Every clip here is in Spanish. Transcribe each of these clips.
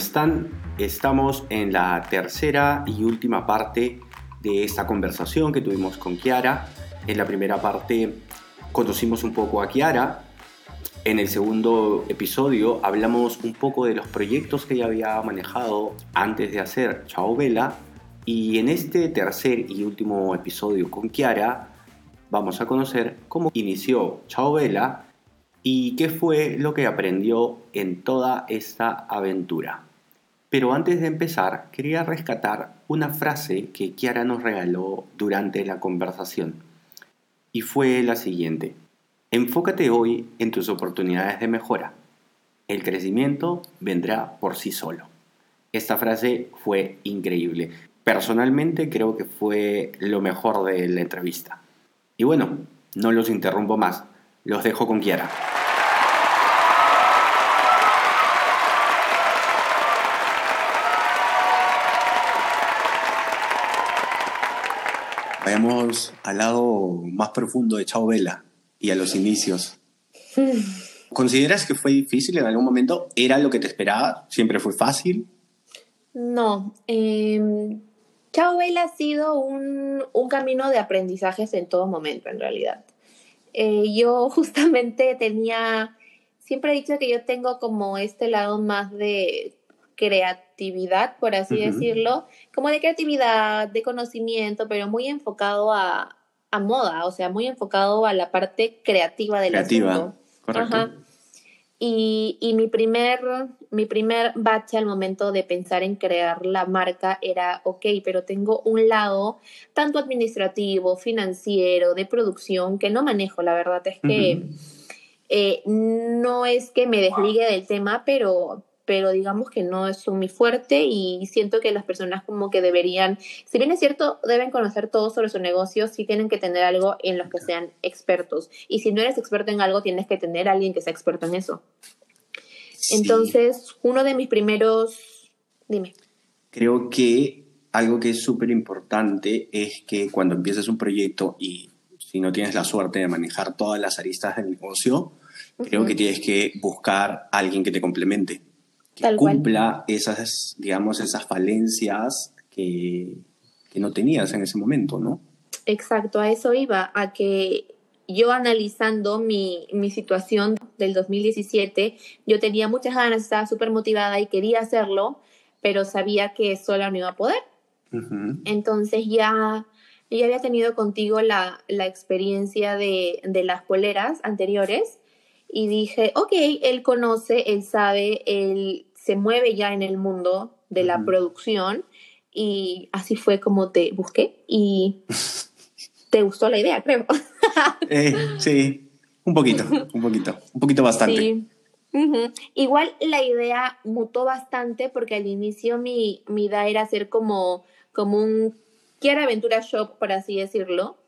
Están? Estamos en la tercera y última parte de esta conversación que tuvimos con Kiara. En la primera parte conocimos un poco a Kiara, en el segundo episodio hablamos un poco de los proyectos que ella había manejado antes de hacer Chao Vela y en este tercer y último episodio con Kiara vamos a conocer cómo inició Chao Vela y qué fue lo que aprendió en toda esta aventura. Pero antes de empezar, quería rescatar una frase que Kiara nos regaló durante la conversación y fue la siguiente. Enfócate hoy en tus oportunidades de mejora. El crecimiento vendrá por sí solo. Esta frase fue increíble. Personalmente creo que fue lo mejor de la entrevista. Y bueno, no los interrumpo más. Los dejo con Kiara. Vayamos al lado más profundo de Chao Vela y a los inicios. ¿Consideras que fue difícil en algún momento? ¿Era lo que te esperaba? ¿Siempre fue fácil? No. Eh, Chao ha sido un, un, camino de aprendizajes en todo momento, en realidad. Eh, yo justamente tenía, siempre he dicho que yo tengo como este lado más de por así decirlo, como de creatividad, de conocimiento, pero muy enfocado a, a moda, o sea, muy enfocado a la parte creativa del Creativa, correcto. Y, y, mi primer, mi primer bache al momento de pensar en crear la marca era, ok, pero tengo un lado tanto administrativo, financiero, de producción, que no manejo, la verdad es que eh, no es que me desligue del tema, pero, pero digamos que no es muy fuerte y siento que las personas como que deberían, si bien es cierto, deben conocer todo sobre su negocio, sí tienen que tener algo en los que sean expertos. Y si no eres experto en algo, tienes que tener a alguien que sea experto en eso. Entonces, uno de mis primeros, dime. Creo que algo que es súper importante es que cuando empieces un proyecto y si no tienes la suerte de manejar todas las aristas del negocio, creo que tienes que buscar a alguien que te complemente que cumpla esas, digamos, esas falencias que, que no tenías en ese momento, ¿no? Exacto, a eso iba, a que yo analizando mi, mi, situación del 2017, yo tenía muchas ganas, estaba súper motivada y quería hacerlo, pero sabía que sola no iba a poder. Entonces ya, ya había tenido contigo la, la experiencia de, de, las poleras anteriores y dije, ok, él conoce, él sabe, él se mueve ya en el mundo de la producción y así fue como te busqué y te gustó la idea, creo. Eh, sí, un poquito, un poquito, un poquito bastante. Sí. Igual la idea mutó bastante porque al inicio mi, mi idea era hacer como, como un Quiero Aventura Shop, por así decirlo.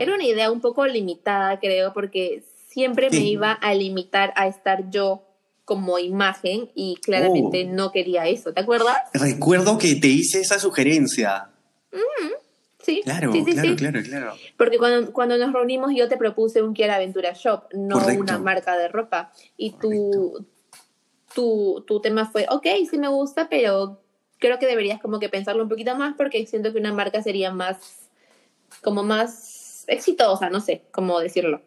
Era una idea un poco limitada, creo, porque siempre me iba a limitar a estar yo como imagen y claramente oh. no quería eso, ¿te acuerdas? Recuerdo que te hice esa sugerencia. sí. Claro, sí, claro, claro, claro. Porque cuando, cuando nos reunimos yo te propuse un Quiera Aventura Shop, no una marca de ropa. Y tu, tu, tu tema fue, ok, sí me gusta, pero creo que deberías como que pensarlo un poquito más porque siento que una marca sería más, como más exitosa, no sé cómo decirlo.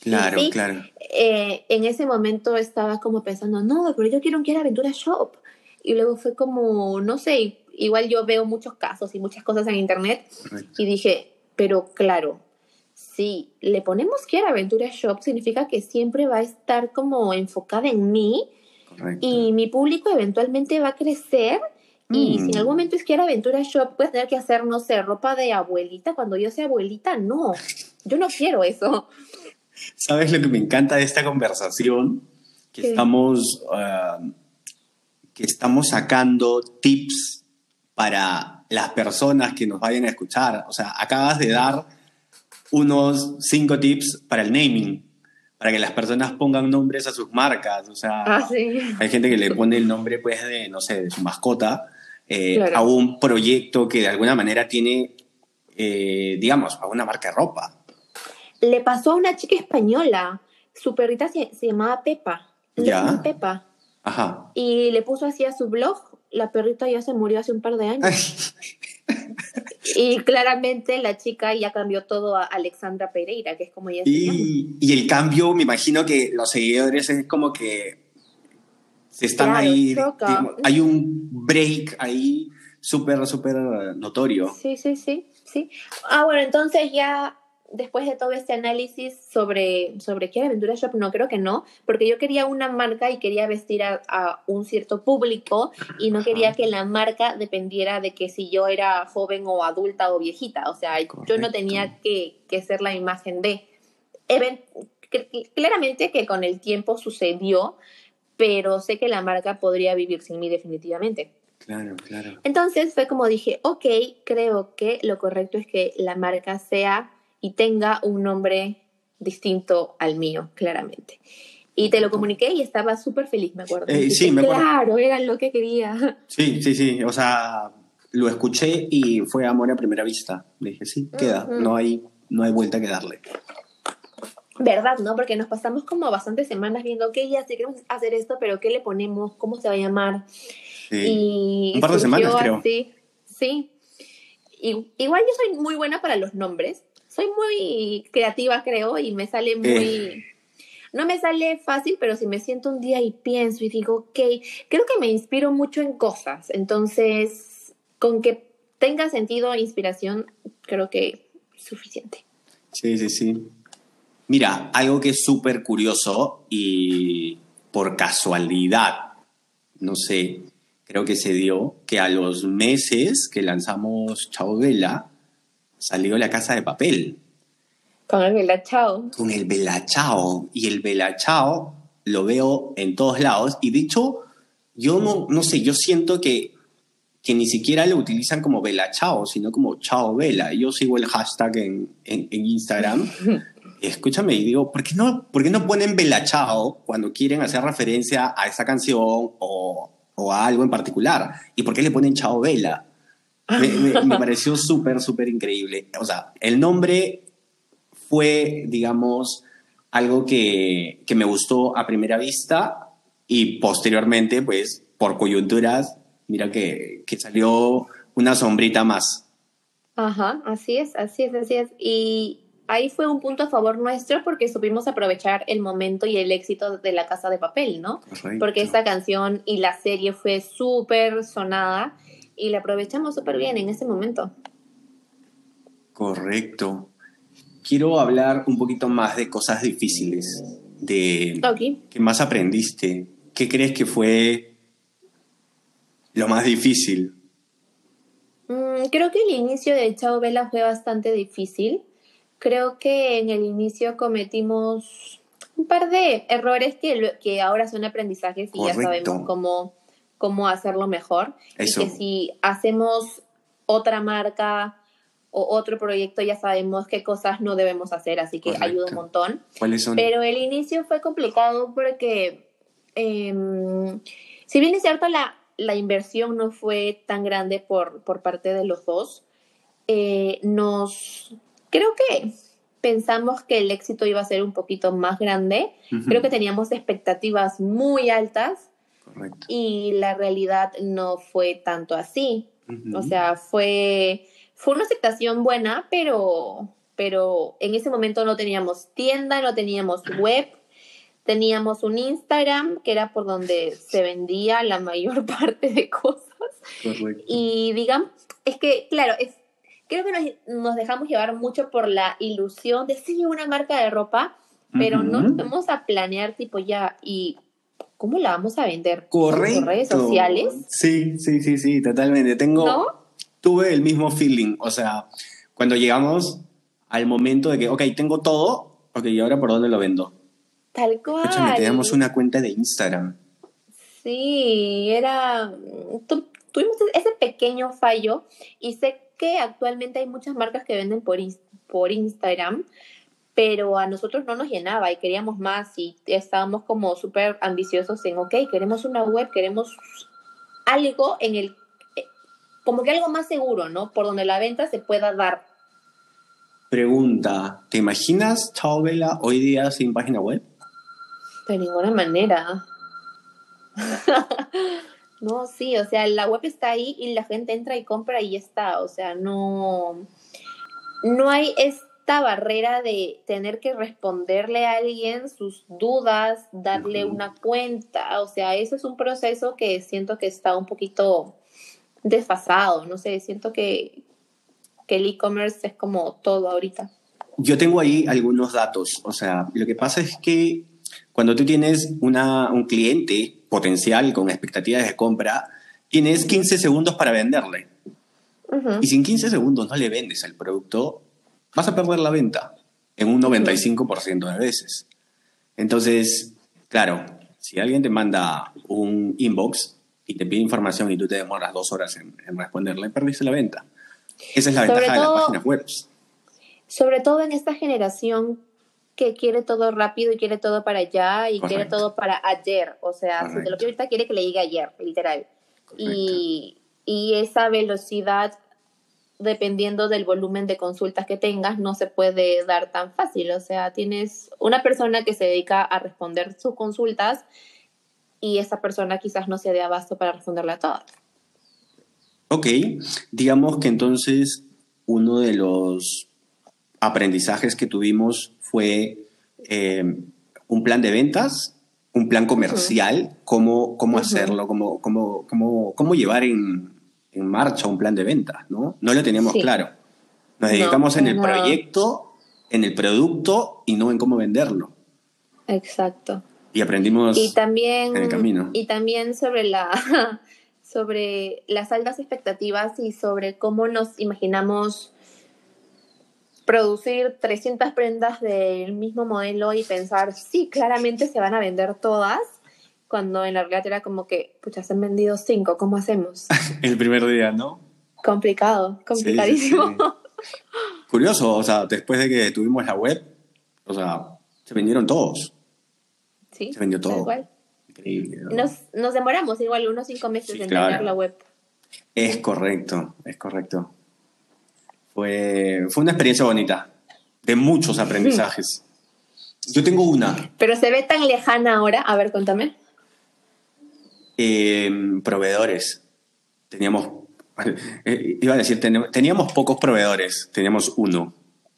Claro, claro. Eh, en ese momento estaba como pensando, no, pero yo quiero un Quiero Aventura Shop. Y luego fue como, no sé, igual yo veo muchos casos y muchas cosas en internet y dije, pero claro, si le ponemos Quiero Aventura Shop significa que siempre va a estar como enfocada en mí y mi público eventualmente va a crecer. Y si en mm. algún momento es Quiero Aventura Shop, puedes tener que hacer, no sé, ropa de abuelita. Cuando yo sea abuelita, no. Yo no quiero eso. ¿Sabes lo que me encanta de esta conversación? Que ¿Qué? estamos, ah, que estamos sacando tips para las personas que nos vayan a escuchar. O sea, acabas de dar unos cinco tips para el naming, para que las personas pongan nombres a sus marcas. O sea, Ah, sí. hay gente que le pone el nombre, pues, de, no sé, de su mascota eh, Claro. a un proyecto que de alguna manera tiene, eh, digamos, a una marca de ropa. Le pasó a una chica española. Su perrita se, se llamaba Pepa. Le Ya. Pepa. Ajá. Y le puso así a su blog. La perrita ya se murió hace un par de años. Y claramente la chica ya cambió todo a Alexandra Pereira, que es como ella se llama. Y, y el cambio, me imagino que los seguidores es como que se están Claro, ahí, digamos, hay un break ahí súper, súper notorio. Sí, sí, sí, sí. Ah, bueno, entonces ya después de todo este análisis sobre, sobre qué era Aventura Shop, no creo que no, porque yo quería una marca y quería vestir a, a un cierto público y no Ajá. quería que la marca dependiera de que si yo era joven o adulta o viejita. O sea, yo no tenía que, que ser la imagen de... Even- cl- claramente que con el tiempo sucedió, pero sé que la marca podría vivir sin mí definitivamente. Claro, claro. Entonces fue como dije, ok, creo que lo correcto es que la marca sea y tenga un nombre distinto al mío, claramente. Y te lo comuniqué y estaba súper feliz, me acuerdo. Eh, sí, me acuerdo. Claro, era lo que quería. Sí, sí, sí. O sea, lo escuché y fue amor a primera vista. Dije, sí, queda. Ujú. No hay, no hay vuelta que darle. ¿Verdad, no? Porque nos pasamos como bastantes semanas viendo, ok, ya sé, queremos hacer esto, pero ¿qué le ponemos? ¿Cómo se va a llamar? Sí. Y Un par de semanas, creo. así. Sí. Y, igual yo soy muy buena para los nombres. Soy muy creativa, creo, y me sale muy... Eh. No me sale fácil, pero si me siento un día y pienso y digo, ok, creo que me inspiro mucho en cosas. Entonces, con que tenga sentido e inspiración, creo que es suficiente. Sí, sí, sí. Mira, algo que es súper curioso y por casualidad, no sé, creo que se dio que a los meses que lanzamos Chao Vela, salió la casa de papel Con el Vela Chao. con el Vela Chao. Y el Vela Chao lo veo en todos lados. Y de hecho, yo no, no sé, yo siento que, que ni siquiera lo utilizan como Vela Chao, sino como Chao Vela. Yo sigo el hashtag en, en, en Instagram. Escúchame y digo, ¿por qué, no, ¿por qué no ponen Vela Chao cuando quieren hacer referencia a esa canción o, o a algo en particular? ¿Y por qué le ponen Chao Vela? Me, me- me pareció súper, súper increíble. O sea, el nombre fue, digamos, algo que, que me gustó a primera vista y posteriormente, pues, por coyunturas, mira que, que salió una sombrita más. Ajá, así es, así es, así es. Y ahí fue un punto a favor nuestro porque supimos aprovechar el momento y el éxito de la casa de papel, ¿no? Correcto. Porque esta canción y la serie fue súper sonada y la aprovechamos súper bien en ese momento. Correcto. Quiero hablar un poquito más de cosas difíciles, de qué más aprendiste, qué crees que fue lo más difícil. Mm, creo que el inicio de Chao Vela fue bastante difícil. Creo que en el inicio cometimos un par de errores que, que ahora son aprendizajes y ya sabemos cómo, cómo hacerlo mejor. Eso. Y que si hacemos otra marca o otro proyecto ya sabemos qué cosas no debemos hacer, así que Correcto. ayuda un montón. ¿Cuáles son? Pero el inicio fue complicado porque, em, si bien es cierto, la, la inversión no fue tan grande por, por parte de los dos, eh, nos. Creo que pensamos que el éxito iba a ser un poquito más grande. Creo que teníamos expectativas muy altas Correcto. y la realidad no fue tanto así. O sea, fue, fue una aceptación buena, pero, pero en ese momento no teníamos tienda, no teníamos web, teníamos un Instagram que era por donde se vendía la mayor parte de cosas. Correcto. Y digamos, es que, claro, es, creo que nos, nos dejamos llevar mucho por la ilusión de sí, una marca de ropa, pero no nos vamos a planear tipo ya y cómo la vamos a vender Correcto. por redes sociales, Sí, sí, sí, sí, totalmente. Tengo, ¿no? tuve el mismo feeling. O sea, cuando llegamos al momento de que, ok, tengo todo, Ok, ¿y ahora por dónde lo vendo? Tal cual. Escúchame, teníamos una cuenta de Instagram. Sí, era. tu- tuvimos ese pequeño fallo y sé que actualmente hay muchas marcas que venden por, por Instagram, pero a nosotros no nos llenaba y queríamos más y estábamos como súper ambiciosos en, ok, queremos una web, queremos algo en el. eh, como que algo más seguro, ¿no? Por donde la venta se pueda dar. Pregunta, ¿te imaginas Chao Vela hoy día sin página web? De ninguna manera. no, sí, o sea, la web está ahí y la gente entra y compra y ya está. O sea, no, no hay esta barrera de tener que responderle a alguien sus dudas, darle Ujú. una cuenta. O sea, eso es un proceso que siento que está un poquito desfasado. No sé, siento que, que el e-commerce es como todo ahorita. Yo tengo ahí algunos datos. O sea, lo que pasa es que cuando tú tienes una, un cliente potencial con expectativas de compra, tienes 15 segundos para venderle. Ujú. Y si en 15 segundos no le vendes el producto, vas a perder la venta en un 95% de veces. Entonces, claro, si alguien te manda un inbox y te pide información y tú te demoras dos horas en, en responderle, perdiste la venta. Esa es la Sobre ventaja de todo- las páginas web. Sobre todo en esta generación que quiere todo rápido y quiere todo para allá y quiere Correcto. todo para ayer. O sea, si te Correcto. lo quiere ahorita, quiere que le llegue ayer, literal. Y, y esa velocidad, dependiendo del volumen de consultas que tengas, no se puede dar tan fácil. O sea, tienes una persona que se dedica a responder sus consultas y esa persona quizás no se dé abasto para responderle a todas. Ok, digamos que entonces uno de los aprendizajes que tuvimos fue eh, un plan de ventas, un plan comercial, cómo, cómo Ujú. hacerlo, cómo, cómo, cómo, cómo llevar en, en marcha un plan de ventas, ¿no? No lo teníamos Sí. claro. Nos No, dedicamos en el proyecto, en el producto y no en cómo venderlo. Exacto. Y aprendimos y también en el camino. y también sobre la sobre las altas expectativas y sobre cómo nos imaginamos producir 300 prendas del mismo modelo y pensar, sí, claramente se van a vender todas, cuando en la realidad era como que, pucha, se han vendido cinco, ¿cómo hacemos? el primer día, ¿no? Complicado, complicadísimo. Sí, sí, Curioso, o sea, después de que tuvimos la web, o sea, se vendieron todos. Sí, Se vendió todo. cual. Increíble. ¿no? Nos, nos demoramos igual unos cinco meses en claro. tener la web. Es correcto, es correcto. Fue, fue una experiencia bonita, de muchos aprendizajes. Yo tengo una, Pero se ve tan lejana ahora. A ver, cuéntame. Eh, proveedores. Teníamos, eh, iba a decir, ten- teníamos pocos proveedores, teníamos uno.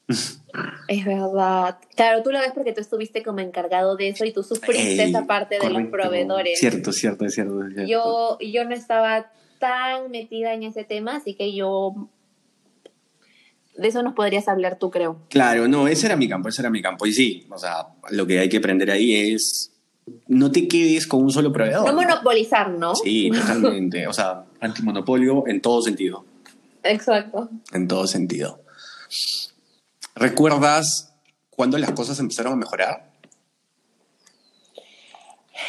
Es verdad. Claro, tú lo ves porque tú estuviste como encargado de eso y tú sufriste Ey, esa parte de los correcto. proveedores. Cierto, cierto, cierto. cierto. Yo, yo no estaba tan metida en ese tema, así que yo... De eso nos podrías hablar tú, creo. Claro, no, ese era mi campo, ese era mi campo. Y sí, o sea, lo que hay que aprender ahí es no te quedes con un solo proveedor. No ¿no? monopolizar, ¿no? Sí, totalmente. O sea, antimonopolio en todo sentido. Exacto. En todo sentido. ¿Recuerdas cuándo las cosas empezaron a mejorar?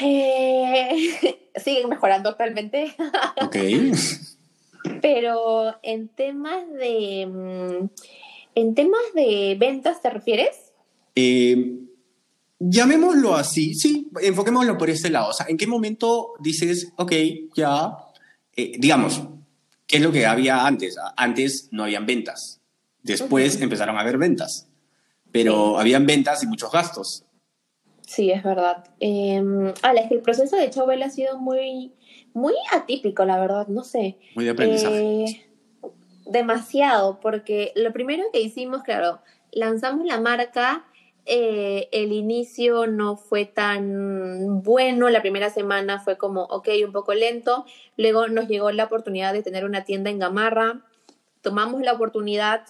Eh, siguen mejorando actualmente. Ok. Pero en temas de... mm, En temas de ventas, ¿te refieres? Eh, llamémoslo así, sí, enfoquémoslo por este lado. O sea, ¿en qué momento dices, ok, ya, eh, digamos, ¿qué es lo que había antes? Antes no habían ventas. Después empezaron a haber ventas. Pero habían ventas y muchos gastos. Sí, es verdad. Eh, ala, es que el proceso de Chauvel ha sido muy, muy atípico, la verdad, no sé. Muy de aprendizaje. Eh, demasiado, porque lo primero que hicimos, claro, lanzamos la marca, eh, el inicio no fue tan bueno, la primera semana fue como, ok, un poco lento, luego nos llegó la oportunidad de tener una tienda en Gamarra, tomamos la oportunidad,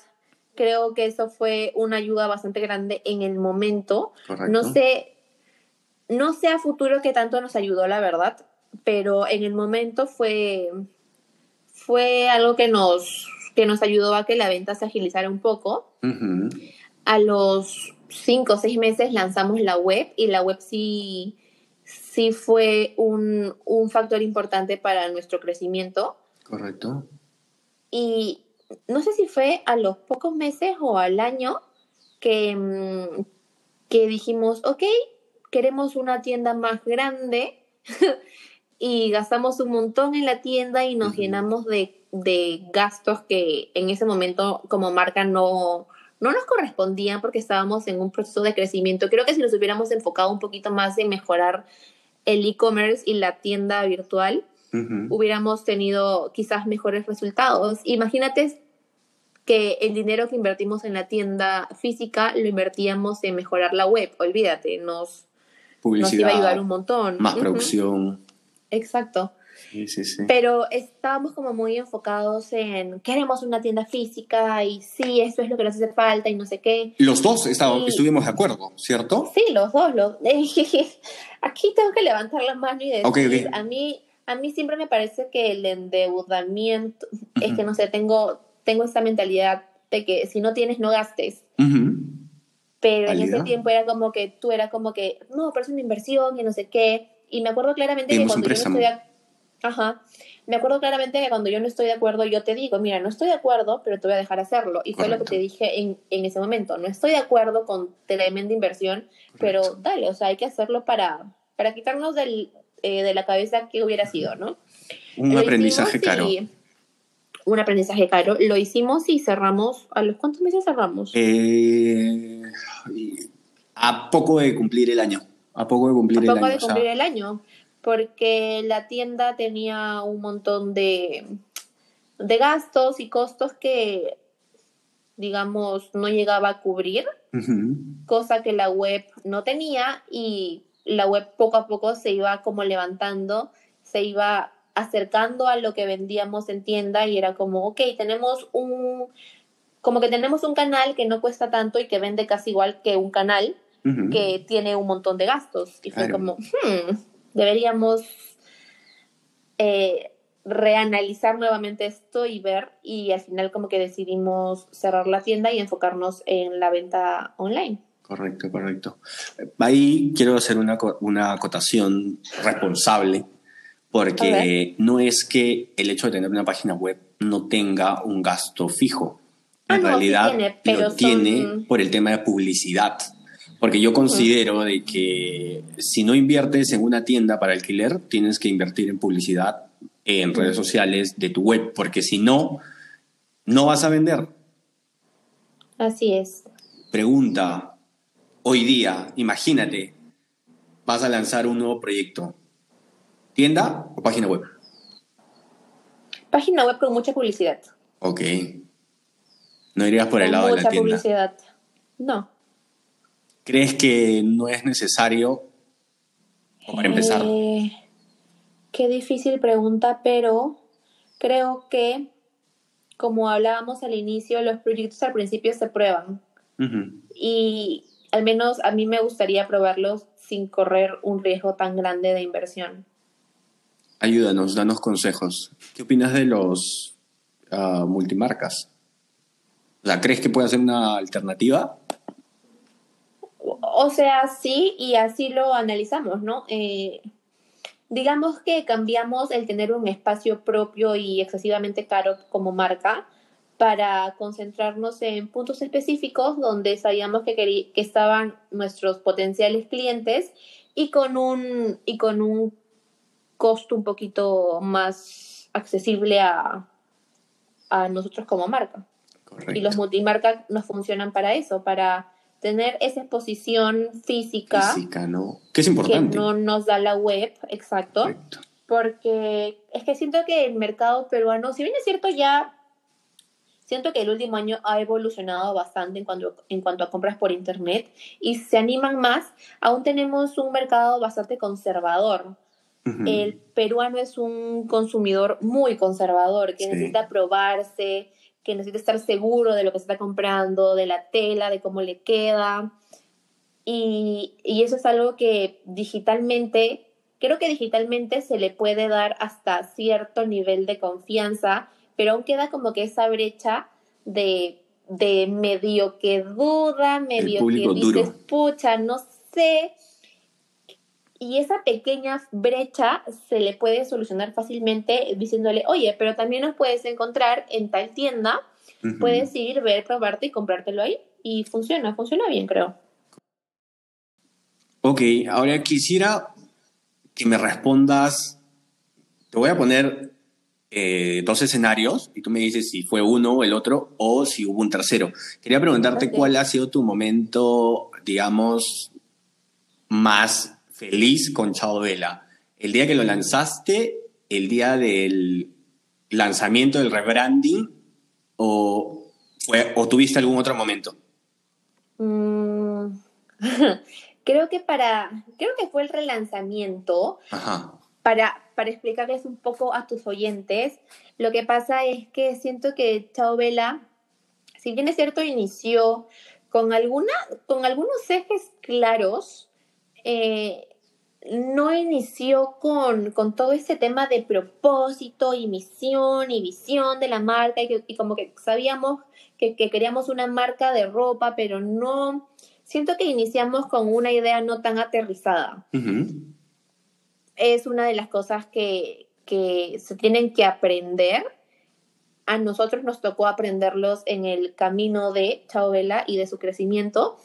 creo que eso fue una ayuda bastante grande en el momento, Correcto. no sé, no sé a futuro qué tanto nos ayudó, la verdad, pero en el momento fue, fue algo que nos, que nos ayudó a que la venta se agilizara un poco. A los cinco o seis meses lanzamos la web y la web sí, sí fue un, un factor importante para nuestro crecimiento. Correcto. Y no sé si fue a los pocos meses o al año que, mm, que dijimos, ok, queremos una tienda más grande y gastamos un montón en la tienda y nos llenamos de, de, gastos que en ese momento como marca no, no nos correspondían porque estábamos en un proceso de crecimiento. Creo que si nos hubiéramos enfocado un poquito más en mejorar el e-commerce y la tienda virtual, hubiéramos tenido quizás mejores resultados. Imagínate que el dinero que invertimos en la tienda física lo invertíamos en mejorar la web. Olvídate, nos, nos iba a ayudar un montón. Más producción. Exacto. Sí, sí, sí. Pero estábamos como muy enfocados en queremos una tienda física y sí, eso es lo que nos hace falta y no sé qué. Los dos estuvimos de acuerdo, ¿cierto? Sí, los dos. Los, aquí tengo que levantar la mano y decir, a mí a mí siempre me parece que el endeudamiento, es que no sé, tengo, tengo esa mentalidad de que si no tienes, no gastes. Pero en ese tiempo era como que tú era como que, no, pero es una inversión y no sé qué. Y me acuerdo claramente que cuando yo no estoy de, Ajá. Me acuerdo claramente que cuando yo no estoy de acuerdo, yo te digo, mira, no estoy de acuerdo, pero te voy a dejar hacerlo. Y fue lo que te dije en, en, ese momento. No estoy de acuerdo con tremenda inversión, pero dale, o sea, hay que hacerlo para, para quitarnos del, eh, de la cabeza que hubiera sido, ¿no? Un aprendizaje caro. un aprendizaje caro. Lo hicimos y cerramos. ¿A los cuántos meses cerramos? Eh, a poco de cumplir el año. A poco de cumplir el año. A poco de cumplir el año. Porque la tienda tenía un montón de, de gastos y costos que, digamos, no llegaba a cubrir. Cosa que la web no tenía y la web poco a poco se iba como levantando, se iba acercando a lo que vendíamos en tienda y era como, ok, tenemos un, como que tenemos un canal que no cuesta tanto y que vende casi igual que un canal que tiene un montón de gastos. Y fue como, hmm, deberíamos eh, reanalizar nuevamente esto y ver y al final como que decidimos cerrar la tienda y enfocarnos en la venta online. Correcto, correcto. Ahí quiero hacer una, una acotación responsable, porque no es que el hecho de tener una página web no tenga un gasto fijo. Ah, en realidad lo tiene por el tema de publicidad. Porque yo considero de que si no inviertes en una tienda para alquiler, tienes que invertir en publicidad en redes sociales de tu web, porque si no, no vas a vender. Así es. Pregunta, hoy día, imagínate, vas a lanzar un nuevo proyecto. ¿Tienda o página web? Página web con mucha publicidad. Ok. No irías por el lado de la tienda. Mucha publicidad. No. ¿Crees que no es necesario para empezar? Eh, qué difícil pregunta, pero creo que, como hablábamos al inicio, los proyectos al principio se prueban. Y al menos a mí me gustaría probarlos sin correr un riesgo tan grande de inversión. Ayúdanos, danos consejos. ¿Qué opinas de los ah, multimarcas? O ¿crees que puede ser una alternativa? O sea, sí, y así lo analizamos, ¿no? Eh, digamos que cambiamos el tener un espacio propio y excesivamente caro como marca para concentrarnos en puntos específicos donde sabíamos que, que estaban nuestros potenciales clientes y con un, y con un costo un poquito más accesible a, a nosotros como marca. Y los multimarcas nos funcionan para eso, para tener esa exposición física. Física, ¿no? Que es importante. Que no nos da la web, exacto. Porque es que siento que el mercado peruano, si bien es cierto, ya Siento que el último año ha evolucionado bastante en cuanto, en cuanto a compras por Internet y se animan más. Aún tenemos un mercado bastante conservador. El peruano es un consumidor muy conservador que necesita probarse, que necesita estar seguro de lo que se está comprando, de la tela, de cómo le queda. Y, y eso es algo que digitalmente, creo que digitalmente se le puede dar hasta cierto nivel de confianza pero aún queda como que esa brecha de de medio que duda, medio que dices, pucha, no sé. Y esa pequeña brecha se le puede solucionar fácilmente diciéndole, oye, pero también nos puedes encontrar en tal tienda, puedes ir, ver, probarte y comprártelo ahí. Y funciona, funciona bien, creo. Ok, ahora quisiera que me respondas, te voy a poner eh, dos escenarios y tú me dices si fue uno o el otro o si hubo un tercero. Quería preguntarte cuál ha sido tu momento, digamos, más feliz con Chao Vela. El día que lo lanzaste, el día del lanzamiento del rebranding o, o tuviste algún otro momento. Mm, creo que para, creo que fue el relanzamiento. Ajá para, para explicarles un poco a tus oyentes, lo que pasa es que siento que Chao Vela, si bien es cierto, inició con, alguna, con algunos ejes claros, eh, no inició con, todo ese tema de propósito y misión y visión de la marca y, como que sabíamos que, queríamos una marca de ropa, pero no, siento que iniciamos con una idea no tan aterrizada es una de las cosas que, se tienen que aprender. A nosotros nos tocó aprenderlos en el camino de Chao Vela y de su crecimiento.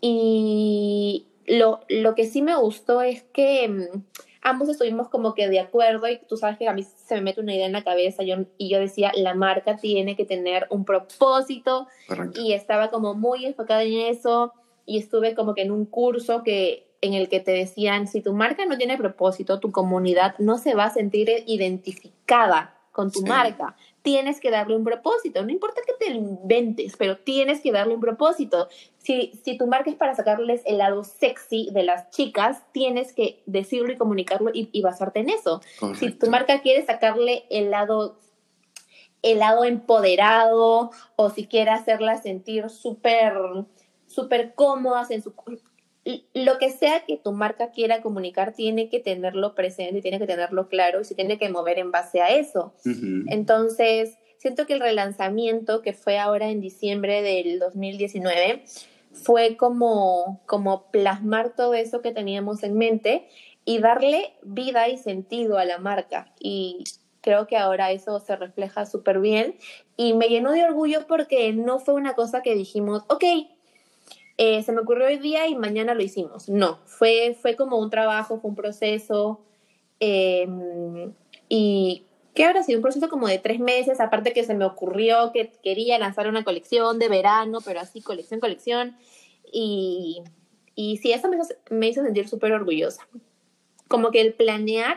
Y lo, que sí me gustó es que mm, ambos estuvimos como que de acuerdo y tú sabes que a mí se me mete una idea en la cabeza yo, y yo decía, la marca tiene que tener un propósito y estaba como muy enfocada en eso y estuve como que en un curso que en el que te decían, si tu marca no tiene propósito, tu comunidad no se va a sentir identificada con tu marca. Tienes que darle un propósito. No importa que te lo inventes, pero tienes que darle un propósito. Si, si tu marca es para sacarles el lado sexy de las chicas, tienes que decirlo y comunicarlo y, basarte en eso. Si tu marca quiere sacarle el lado el lado empoderado o si quiere hacerla sentir súper súper cómodas en su lo que sea que tu marca quiera comunicar tiene que tenerlo presente, tiene que tenerlo claro y se tiene que mover en base a eso. Entonces, siento que el relanzamiento que fue ahora en diciembre del 2019 fue como, como plasmar todo eso que teníamos en mente y darle vida y sentido a la marca. Y creo que ahora eso se refleja súper bien y me llenó de orgullo porque no fue una cosa que dijimos, ok, eh, se me ocurrió hoy día y mañana lo hicimos. No, fue, fue como un trabajo, fue un proceso. Em, y que habrá sido un proceso como de tres meses, aparte que se me ocurrió que quería lanzar una colección de verano, pero así colección, colección. Y, y sí, eso me hizo, me hizo sentir súper orgullosa. Como que el planear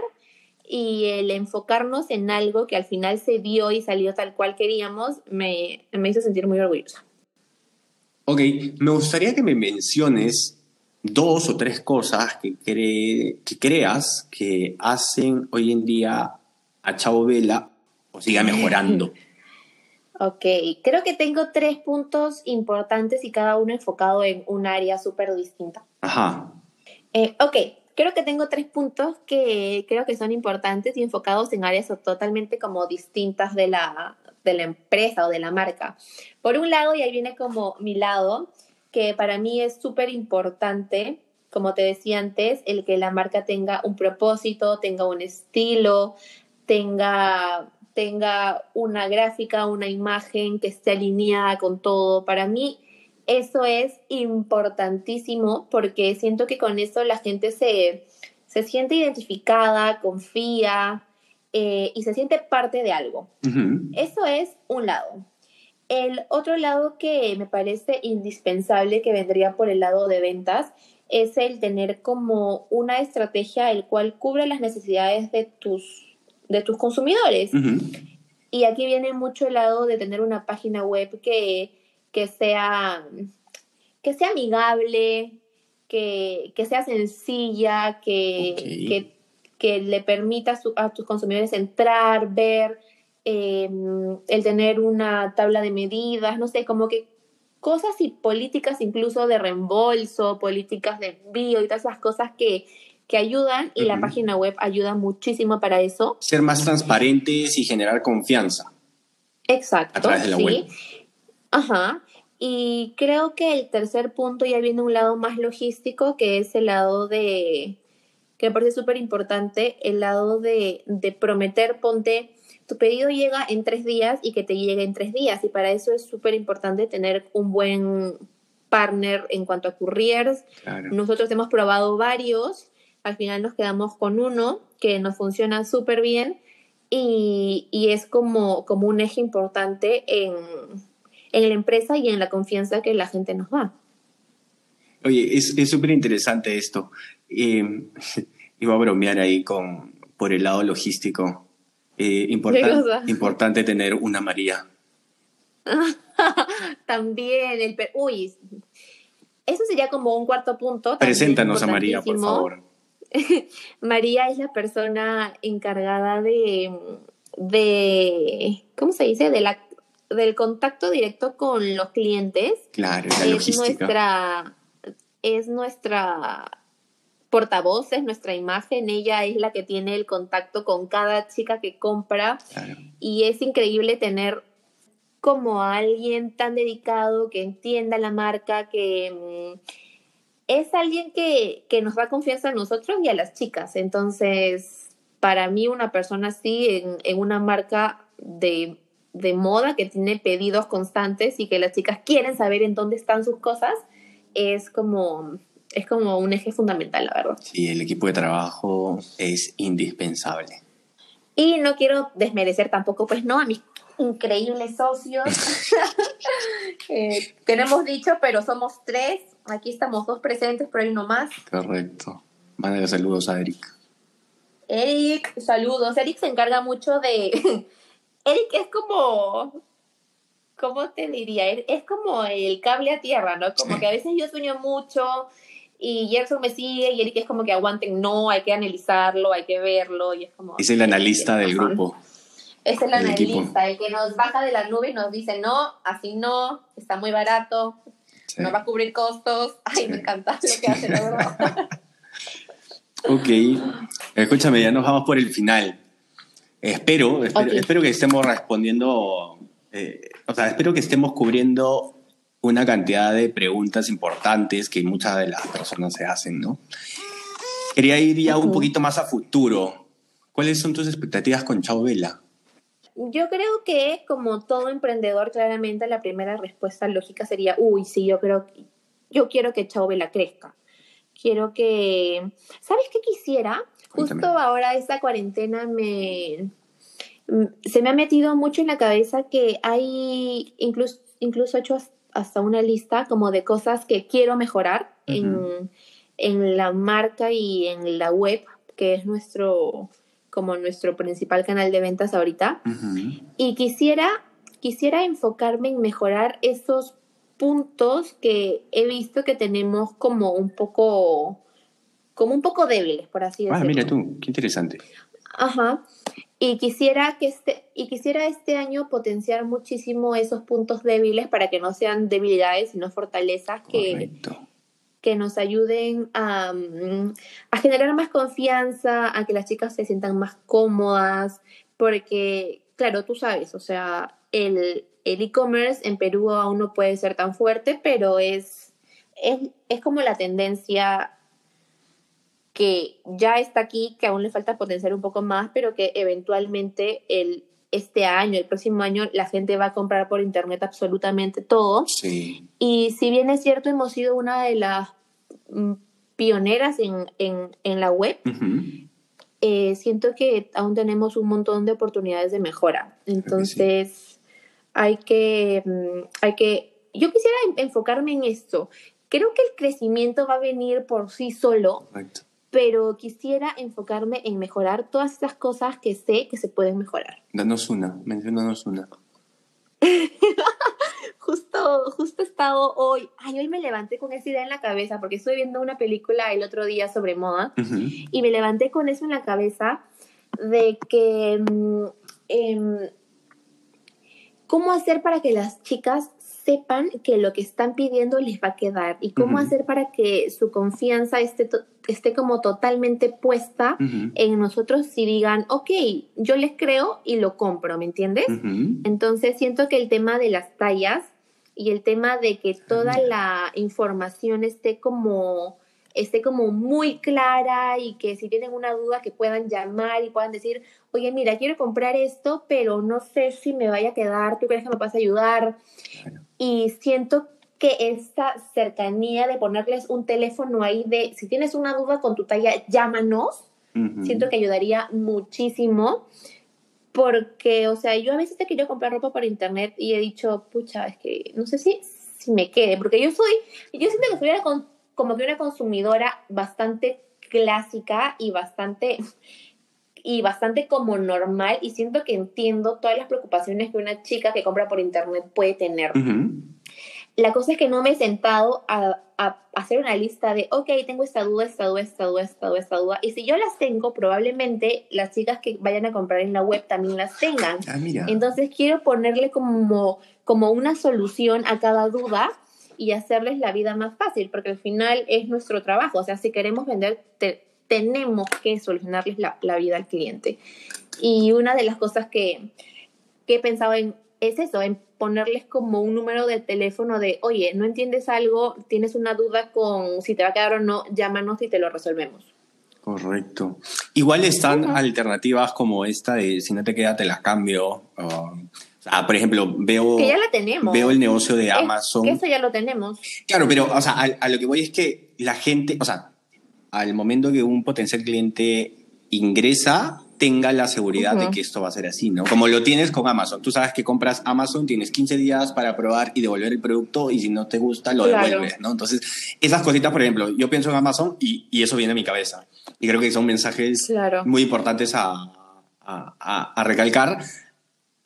y el enfocarnos en algo que al final se dio y salió tal cual queríamos, me, me hizo sentir muy orgullosa. Ok, me gustaría que me menciones dos o tres cosas que, que creas que hacen hoy en día a Chavo Vela o siga mejorando. ok, creo que tengo tres puntos importantes y cada uno enfocado en un área súper distinta. Ajá. Eh, ok, creo que tengo tres puntos que creo que son importantes y enfocados en áreas totalmente como distintas de la, de la empresa o de la marca. Por un lado, y ahí viene como mi lado, que para mí es súper importante, como te decía antes, el que la marca tenga un propósito, tenga un estilo, tenga, tenga una gráfica, una imagen que esté alineada con todo. Para mí eso es importantísimo porque siento que con eso la gente se, se siente identificada, confía, eh, y se siente parte de algo. Eso es un lado. El otro lado que me parece indispensable que vendría por el lado de ventas es el tener como una estrategia el cual cubre las necesidades de tus, de tus consumidores. Y aquí viene mucho el lado de tener una página web que, que, sea, que sea amigable, que, que sea sencilla, que, que que le permita a, tus consumidores entrar, ver, em, el tener una tabla de medidas, no sé, como que cosas y políticas incluso de reembolso, políticas de envío y todas esas cosas que, que ayudan y la página web ayuda muchísimo para eso. Ser más transparentes y generar confianza. Exacto. A través de la web. Ajá. Y creo que el tercer punto ya viene un lado más logístico, que es el lado de, que me parece súper importante, el lado de, de prometer, ponte, tu pedido llega en tres días y que te llegue en tres días. Y para eso es súper importante tener un buen partner en cuanto a couriers. Nosotros hemos probado varios, al final nos quedamos con uno que nos funciona súper bien y, y, es como, como un eje importante en, en la empresa y en la confianza que la gente nos da. Oye, es súper interesante esto. Eh, iba a bromear ahí con, por el lado logístico. Eh, importante tener una María. También, el uy, eso sería como un cuarto punto. Preséntanos a María, por favor. María es la persona encargada de, de, ¿cómo se dice? De la, del contacto directo con los clientes. Claro, la es Nuestra, es nuestra portavoz, es nuestra imagen, ella es la que tiene el contacto con cada chica que compra y es increíble tener como alguien tan dedicado que entienda la marca, que mm, es alguien que, que, nos da confianza a nosotros y a las chicas. Entonces, para mí una persona así en, en una marca de, de moda que tiene pedidos constantes y que las chicas quieren saber en dónde están sus cosas, es como es como un eje fundamental, la verdad. Sí, el equipo de trabajo es indispensable. Y no quiero desmerecer tampoco, pues no, a mis increíbles socios, eh, que hemos dicho, pero somos tres. Aquí estamos dos presentes, pero hay uno más. Correcto. Mándale saludos a Eric. Eric, saludos. Eric se encarga mucho de... Eric es como ¿cómo te diría? Es como el cable a tierra, ¿no? Como que a veces yo sueño mucho y Gerson me sigue y Eric es como que aguanten, no, hay que analizarlo, hay que verlo y es como... Es el analista del grupo. Es el analista, el que nos baja de la nube y nos dice, no, así no, está muy barato, no va a cubrir costos. Ay, me encanta lo que hace, ok, escúchame, ya nos vamos por el final. Espero, espero, que estemos respondiendo, eh, o sea, espero que estemos cubriendo una cantidad de preguntas importantes que muchas de las personas se hacen, ¿no? Quería ir ya un poquito más a futuro. ¿Cuáles son tus expectativas con Chao Vela? Yo creo que, como todo emprendedor, claramente la primera respuesta lógica sería, uy, sí, yo creo, yo quiero que Chao Vela crezca. Quiero que, ¿sabes qué quisiera? Justo ahora esta cuarentena me, se me ha metido mucho en la cabeza que hay incluso, incluso hecho hasta una lista como de cosas que quiero mejorar en, la marca y en la web, que es nuestro como nuestro principal canal de ventas ahorita. Y quisiera, quisiera enfocarme en mejorar esos puntos que he visto que tenemos como un poco, como un poco débiles, por así decirlo. Ah, mira tú, qué interesante. Ajá. Y quisiera, que este, y quisiera este año potenciar muchísimo esos puntos débiles para que no sean debilidades, sino fortalezas que, que nos ayuden a, mm, a, generar más confianza, a que las chicas se sientan más cómodas, porque, claro, tú sabes, o sea, el e-commerce en Perú aún no puede ser tan fuerte, pero es, es, es como la tendencia que ya está aquí, que aún le falta potenciar un poco más, pero que eventualmente el, este año, el próximo año, la gente va a comprar por internet absolutamente todo. Sí. Y si bien es cierto, hemos sido una de las mm, pioneras en, en, la web, eh, siento que aún tenemos un montón de oportunidades de mejora. Entonces, hay que, mm, hay que, yo quisiera enfocarme en esto. Creo que el crecimiento va a venir por sí solo pero quisiera enfocarme en mejorar todas esas cosas que sé que se pueden mejorar. Danos una, mencionanos una. justo, justo he estado hoy, ay, hoy me levanté con esa idea en la cabeza porque estoy viendo una película el otro día sobre moda y me levanté con eso en la cabeza de que mm, em, cómo hacer para que las chicas sepan que lo que están pidiendo les va a quedar y cómo hacer para que su confianza esté, esté como totalmente puesta en nosotros y digan, ok, yo les creo y lo compro, ¿me entiendes? Entonces siento que el tema de las tallas y el tema de que toda la información esté como esté como muy clara y que si tienen una duda que puedan llamar y puedan decir, oye, mira, quiero comprar esto, pero no sé si me vaya a quedar, ¿tú crees que me vas a ayudar? Y siento que esta cercanía de ponerles un teléfono ahí de, si tienes una duda con tu talla, llámanos, siento que ayudaría muchísimo. Porque, o sea, yo a veces he querido comprar ropa por internet y he dicho, pucha, es que no sé si, si me quede, porque yo soy, yo siento que soy como que una consumidora bastante clásica y bastante y bastante como normal y siento que entiendo todas las preocupaciones que una chica que compra por internet puede tener. La cosa es que no me he sentado a, hacer una lista de, ok, tengo esta duda, esta duda, esta duda, esta duda, esta duda. Y si yo las tengo, probablemente las chicas que vayan a comprar en la web también las tengan. Ah, Entonces quiero ponerle como, como una solución a cada duda y hacerles la vida más fácil, porque al final es nuestro trabajo. O sea, si queremos vender, tenemos que solucionarles la, la, vida al cliente. Y una de las cosas que, que he pensado en es eso, en ponerles como un número de teléfono de, oye, no entiendes algo, tienes una duda con si te va a quedar o no, llámanos y te lo resolvemos. Correcto. Igual están alternativas como esta de si no te queda, te las cambio. por ejemplo, veo. Que ya la tenemos. Veo el negocio de Amazon. que eso ya lo tenemos. Claro, pero, o sea, a, lo que voy es que la gente, o sea, al momento que un potencial cliente ingresa, tenga la seguridad de que esto va a ser así, ¿no? Como lo tienes con Amazon. Tú sabes que compras Amazon, tienes 15 días para probar y devolver el producto y si no te gusta, lo devuelves, ¿no? Entonces, esas cositas, por ejemplo, yo pienso en Amazon y, y eso viene a mi cabeza. Y creo que son mensajes muy importantes a, a, a, recalcar.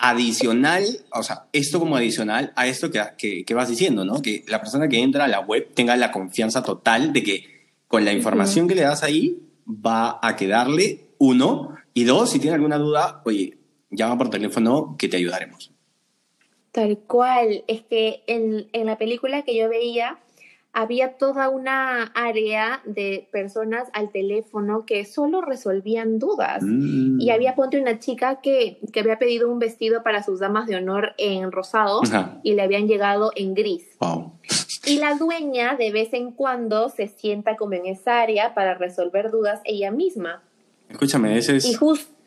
Adicional, o sea, esto como adicional a esto que, que, que, vas diciendo, ¿no? Que la persona que entra a la web tenga la confianza total de que con la información que le das ahí va a quedarle, uno, y dos, si tiene alguna duda, oye, llama por teléfono que te ayudaremos. Tal cual, es que en, en la película que yo veía había toda una área de personas al teléfono que solo resolvían dudas. Mm. Y había, ponte, una chica que, que, había pedido un vestido para sus damas de honor en rosado y le habían llegado en gris. Y la dueña de vez en cuando se sienta como en esa área para resolver dudas ella misma. Escúchame, ese es...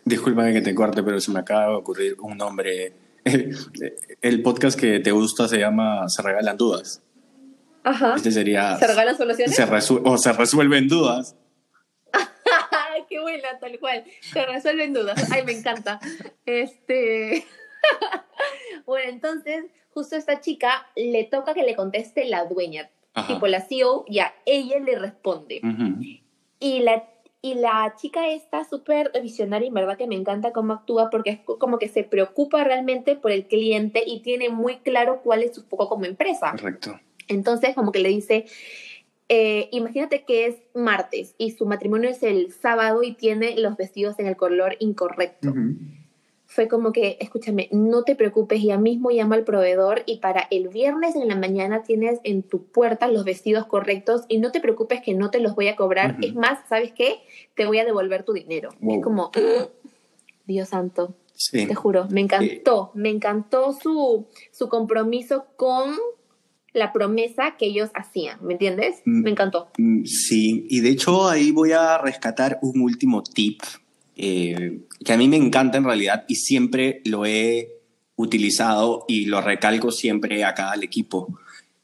Discúlpame que te corte, pero se me acaba de ocurrir un nombre. El podcast que te gusta se llama Se regalan dudas. Ajá. Este sería... ¿Se regalan soluciones? o se resuelven dudas. Qué buena, tal cual. Se resuelven dudas. Ay, me encanta. Este... bueno, entonces, justo a esta chica le toca que le conteste la dueña. Tipo la CEO, ya, ella le responde. Y la y la chica está súper visionaria y en verdad que me encanta cómo actúa porque es como que se preocupa realmente por el cliente y tiene muy claro cuál es su foco como empresa. Correcto. Entonces, como que le dice, eh, imagínate que es martes y su matrimonio es el sábado y tiene los vestidos en el color incorrecto fue como que, escúchame, no te preocupes, ya mismo llama al proveedor y para el viernes en la mañana tienes en tu puerta los vestidos correctos y no te preocupes que no te los voy a cobrar. Es más, ¿sabes qué? Te voy a devolver tu dinero. Es como, Dios santo. Te juro, me encantó, me encantó su, su compromiso con la promesa que ellos hacían, ¿me entiendes? Mm, me encantó. Mm, sí, y de hecho ahí voy a rescatar un último tip eh, que a mí me encanta en realidad y siempre lo he utilizado y lo recalco siempre acá al equipo.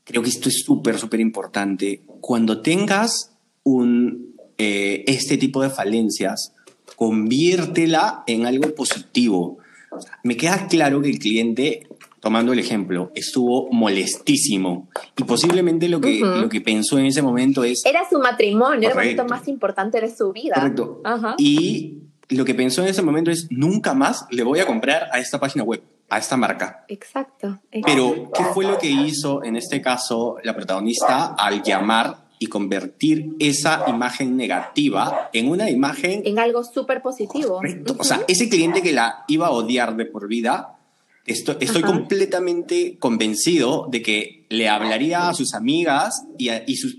Creo que esto es súper, súper importante. Cuando tengas un, eh, este tipo de falencias, conviértela en algo positivo. me queda claro que el cliente, tomando el ejemplo, estuvo molestísimo y posiblemente lo que, lo que pensó en ese momento es... Era su matrimonio, era el momento más importante de su vida. Correcto. Y lo que pensó en ese momento es, nunca más le voy a comprar a esta página web, a esta marca. Exacto. Pero, ¿qué fue lo que hizo en este caso la protagonista al llamar y convertir esa imagen negativa en una imagen... En algo súper positivo. O sea, ese cliente que la iba a odiar de por vida, estoy, estoy completamente convencido de que le hablaría a sus amigas y,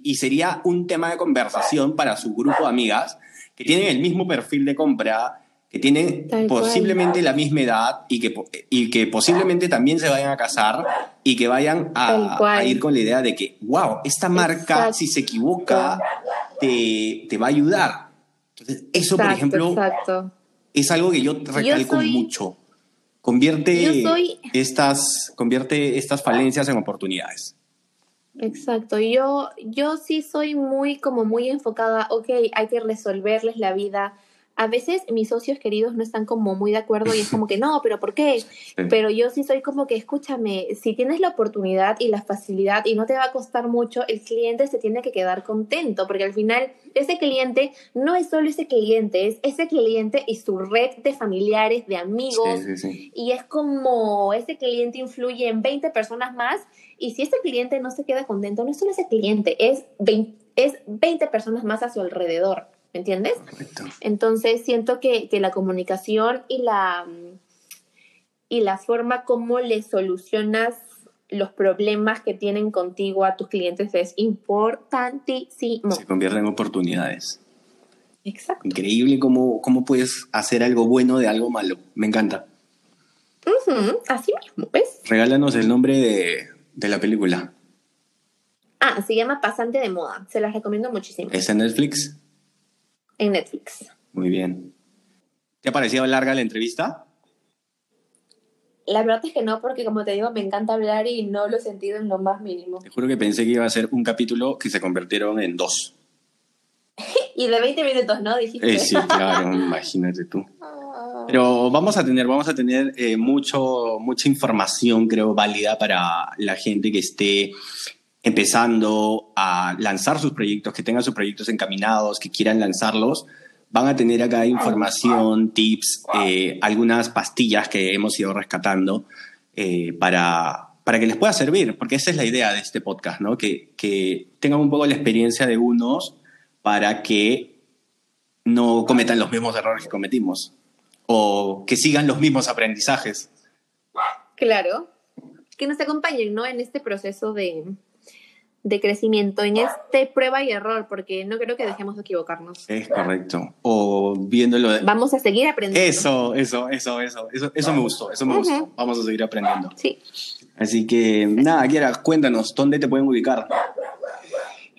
y sería un tema de conversación para su grupo de amigas que tienen el mismo perfil de compra que tienen Tal posiblemente cual. la misma edad y que, y que posiblemente también se vayan a casar y que vayan a, a ir con la idea de que, wow, esta marca, Exacto. si se equivoca, te, te va a ayudar. Entonces, eso, por Exacto, ejemplo, Exacto. es algo que yo recalco soy- mucho. Convierte, soy- estas, convierte estas falencias en oportunidades. Exacto, yo, yo sí soy muy, como muy enfocada, ok, hay que resolverles la vida. A veces mis socios queridos no están como muy de acuerdo y es como que no, pero ¿por qué? Pero yo sí soy como que, escúchame, si tienes la oportunidad y la facilidad y no te va a costar mucho, el cliente se tiene que quedar contento, porque al final ese cliente no es solo ese cliente, es ese cliente y su red de familiares, de amigos, Sí, sí, sí. y es como ese cliente influye en 20 personas más y si ese cliente no se queda contento, no es solo ese cliente, es 20, es 20 personas más a su alrededor, ¿me entiendes? Correcto. Entonces siento que, que la comunicación y la, y la forma como le solucionas los problemas que tienen contigo a tus clientes es importantísimo. Se convierte en oportunidades. Exacto. Increíble cómo, cómo puedes hacer algo bueno de algo malo. Me encanta. Así mismo, ¿ves? Regálanos el nombre de, de la película. Ah, se llama Pasante de Moda. Se las recomiendo muchísimo. ¿Es en Netflix? En Netflix. Muy bien. ¿Te ha parecido larga la entrevista? La verdad es que no, porque como te digo, me encanta hablar y no lo he sentido en lo más mínimo. Te juro que pensé que iba a ser un capítulo que se convirtieron en dos. Y de 20 minutos, ¿no? Dijiste. Eh, sí, claro, imagínate tú. Ah. Pero vamos a tener, vamos a tener eh, mucho, mucha información, creo, válida para la gente que esté empezando a lanzar sus proyectos, que tengan sus proyectos encaminados, que quieran lanzarlos. Van a tener acá información, tips, eh, algunas pastillas que hemos ido rescatando eh, para, para que les pueda servir, porque esa es la idea de este podcast, ¿no? Que, que tengan un poco la experiencia de unos para que no cometan los mismos errores que cometimos o que sigan los mismos aprendizajes. Claro. Que nos acompañen, ¿no? En este proceso de, de crecimiento, en este prueba y error, porque no creo que dejemos de equivocarnos. Es correcto. O viéndolo de... Vamos a seguir aprendiendo. Eso, eso, eso, eso, eso, eso me gustó, eso me gustó. Vamos a seguir aprendiendo. Sí. Así que, nada, Kiara, cuéntanos, ¿dónde te pueden ubicar?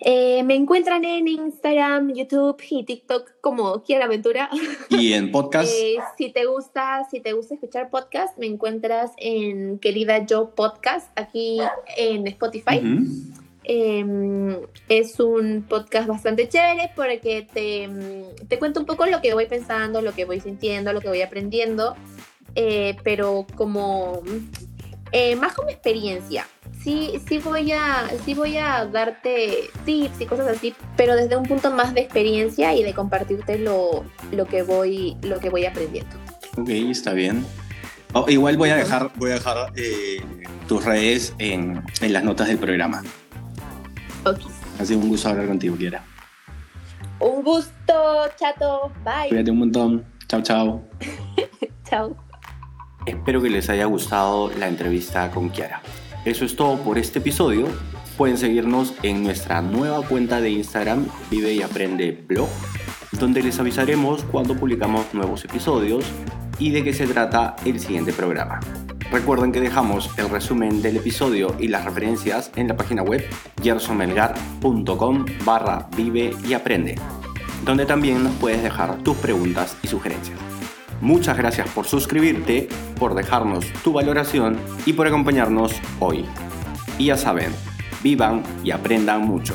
Eh, me encuentran en Instagram, YouTube y TikTok como Kiara Aventura. Y en podcast, Eh, si te gusta, si te gusta escuchar podcast, me encuentras en Querida Yo Podcast aquí en Spotify. Eh, es un podcast bastante chévere porque te, mm, te cuento un poco lo que voy pensando, lo que voy sintiendo, lo que voy aprendiendo, eh, pero como eh, más como experiencia. Sí, sí voy a, sí voy a darte tips y cosas así, pero desde un punto más de experiencia y de compartirte lo, lo que voy, lo que voy aprendiendo. ok, está bien. Oh, igual voy a dejar, voy a dejar eh, tus redes en, en las notas del programa. Ha sido un gusto hablar contigo, Kiara. Un gusto, chato. Bye. Cuídate un montón. Chao, chao. Chao. Espero que les haya gustado la entrevista con Kiara. Eso es todo por este episodio. Pueden seguirnos en nuestra nueva cuenta de Instagram, Vive y Aprende Blog, donde les avisaremos cuando publicamos nuevos episodios y de qué se trata el siguiente programa. Recuerden que dejamos el resumen del episodio y las referencias en la página web gersomelgar.com barra vive y aprende, donde también nos puedes dejar tus preguntas y sugerencias. Muchas gracias por suscribirte, por dejarnos tu valoración y por acompañarnos hoy. Y ya saben, vivan y aprendan mucho.